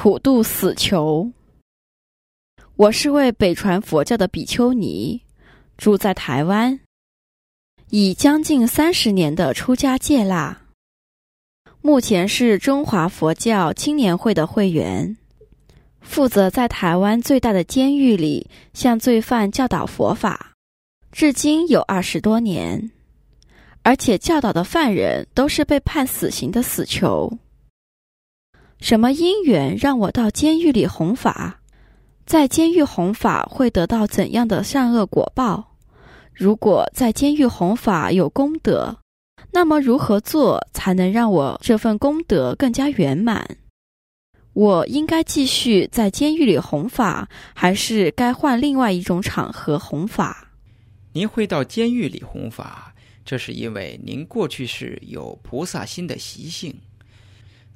普度死囚。我是位北传佛教的比丘尼，住在台湾，已将近三十年的出家戒腊。目前是中华佛教青年会的会员，负责在台湾最大的监狱里向罪犯教导佛法，至今有二十多年，而且教导的犯人都是被判死刑的死囚。什么因缘让我到监狱里弘法？在监狱弘法会得到怎样的善恶果报？如果在监狱弘法有功德，那么如何做才能让我这份功德更加圆满？我应该继续在监狱里弘法，还是该换另外一种场合弘法？您会到监狱里弘法，这是因为您过去是有菩萨心的习性。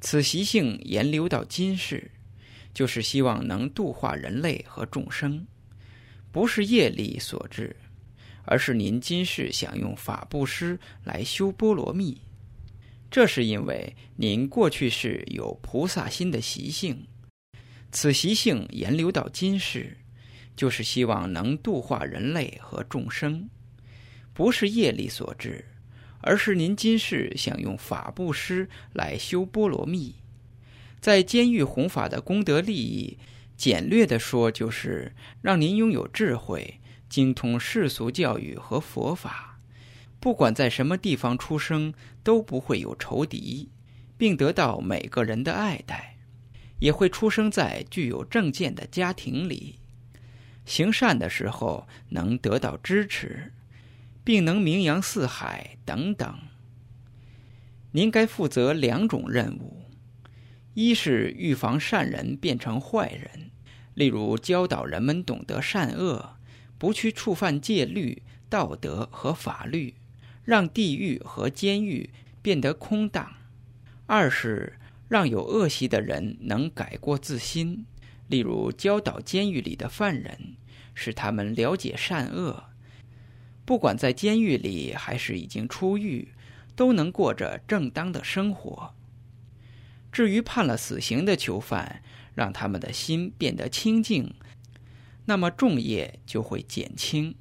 此习性延流到今世，就是希望能度化人类和众生，不是业力所致，而是您今世想用法布施来修波罗蜜。这是因为您过去是有菩萨心的习性，此习性延流到今世，就是希望能度化人类和众生，不是业力所致。而是您今世想用法布施来修波罗蜜，在监狱弘法的功德利益，简略的说，就是让您拥有智慧，精通世俗教育和佛法，不管在什么地方出生，都不会有仇敌，并得到每个人的爱戴，也会出生在具有正见的家庭里，行善的时候能得到支持。并能名扬四海等等。您该负责两种任务：一是预防善人变成坏人，例如教导人们懂得善恶，不去触犯戒律、道德和法律，让地狱和监狱变得空荡；二是让有恶习的人能改过自新，例如教导监狱里的犯人，使他们了解善恶。不管在监狱里还是已经出狱，都能过着正当的生活。至于判了死刑的囚犯，让他们的心变得清静，那么重业就会减轻。